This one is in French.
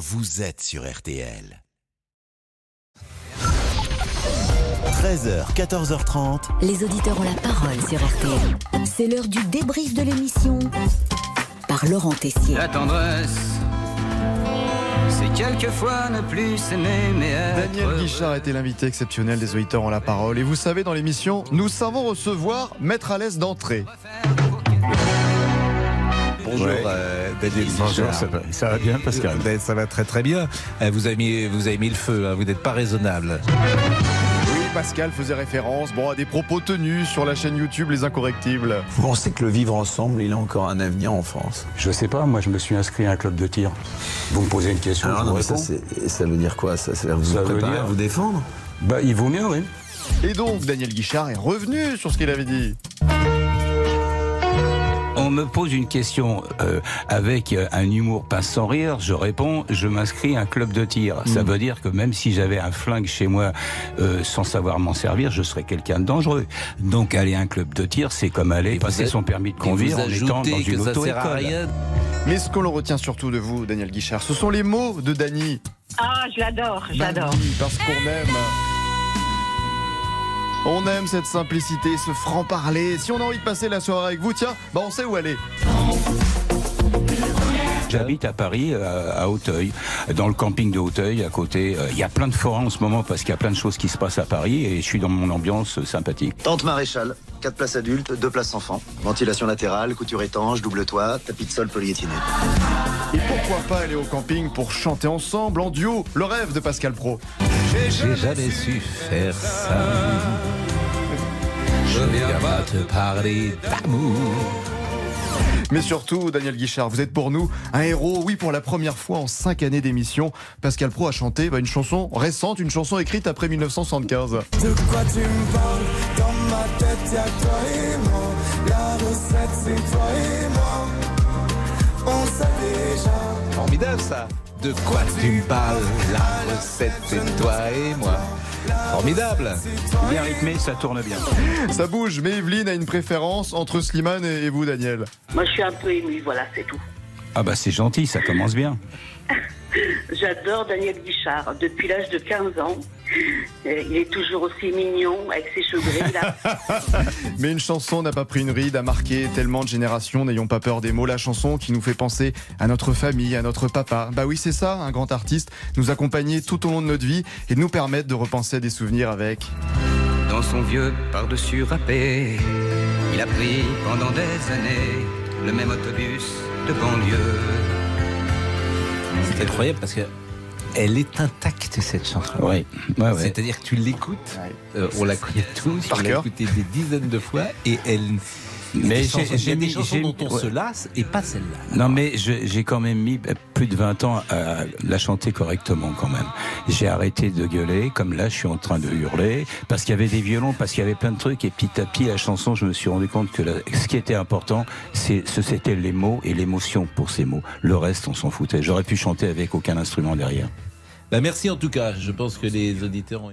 vous êtes sur RTL. 13h, 14h30. Les auditeurs ont la parole sur RTL. C'est l'heure du débrief de l'émission par Laurent Tessier. La tendresse, c'est quelquefois ne plus s'aimer, mais être Daniel. Guichard était l'invité exceptionnel des auditeurs ont la parole. Et vous savez, dans l'émission, nous savons recevoir, mettre à l'aise d'entrée. Bonjour Ouais. euh, Daniel Bonjour, Guichard. ça va, ça va bien Pascal? Ben, Ça va très très bien. Euh, Vous avez mis, vous avez mis le feu, hein, vous n'êtes pas raisonnable. Oui, Pascal faisait référence bon, à des propos tenus sur la chaîne YouTube Les Incorrectibles. Vous pensez que le vivre ensemble, il a encore un avenir en France? Je sais pas, moi je me suis inscrit à un club de tir. Vous me posez une question, Alors je non, vous mais ça, veut dire quoi Ça, ça vous Ça veut dire- à vous défendre? Bah il vaut mieux, oui. Et donc, Daniel Guichard est revenu sur ce qu'il avait dit. On me pose une question euh, avec euh, un humour pas sans rire, je réponds, je m'inscris à un club de tir. Ça veut dire que même si j'avais un flingue chez moi euh, sans savoir m'en servir, je serais quelqu'un de dangereux. Donc aller à un club de tir, c'est comme aller passer êtes- son permis de conduire en étant dans que une ça sert à auto-école. rien. Mais ce qu'on le retient surtout de vous, Daniel Guichard, ce sont les mots de Dany. Ah, je l'adore, j'adore. Parce qu'on aime. On aime cette simplicité, ce franc-parler. Si on a envie de passer la soirée avec vous, tiens, bah on sait où aller. J'habite à Paris, euh, à Auteuil, dans le camping de Auteuil, à côté. Euh, Il y a plein de forêts en ce moment parce qu'il y a plein de choses qui se passent à Paris et je suis dans mon ambiance sympathique. Tente maréchal, 4 places adultes, 2 places enfants. Ventilation latérale, couture étanche, double toit, tapis de sol polyéthiné. Et pourquoi pas aller au camping pour chanter ensemble en duo Le rêve de Pascal Pro? J'ai jamais su faire ça. Je viens pas te parler d'amour. Mais surtout, Daniel Guichard, vous êtes pour nous un héros. Oui, pour la première fois en cinq années d'émission, Pascal Pro a chanté bah, une chanson récente, une chanson écrite après 1975. Formidable ça. De quoi tu me parles La recette, c'est toi et moi. Formidable. Bien rythmé, ça tourne bien. Ça bouge, mais Evelyne a une préférence entre Slimane et vous, Daniel. Moi, je suis un peu émue, voilà, c'est tout. Ah bah c'est gentil, ça commence bien. J'adore Daniel Guichard. Depuis l'âge de 15 ans, il est toujours aussi mignon, avec ses cheveux gris, là. Mais une chanson n'a pas pris une ride, a marqué tellement de générations, n'ayons pas peur des mots. La chanson qui nous fait penser à notre famille, à notre papa. Bah oui, c'est ça, un grand artiste, nous accompagner tout au long de notre vie et nous permettre de repenser à des souvenirs avec. Dans son vieux par-dessus râpé, il a pris pendant des années le même autobus de banlieue. C'est incroyable parce que elle est intacte cette chanson. Oui, ouais, ouais. C'est-à-dire que tu l'écoutes, euh, on la connaît tous, on l'a cœur. écouté des dizaines de fois et elle. Mais j'ai- chansons- des dont on ouais. se lasse et pas celle-là. Non mais j'ai quand même mis plus de 20 ans à la chanter correctement quand même. J'ai arrêté de gueuler, comme là je suis en train de hurler, parce qu'il y avait des violons, parce qu'il y avait plein de trucs, et petit à petit la chanson, je me suis rendu compte que la- ce qui était important, c'était les mots et l'émotion pour ces mots. Le reste, on s'en foutait. J'aurais pu chanter avec aucun instrument derrière. Bah, merci en tout cas. Je pense que les auditeurs ont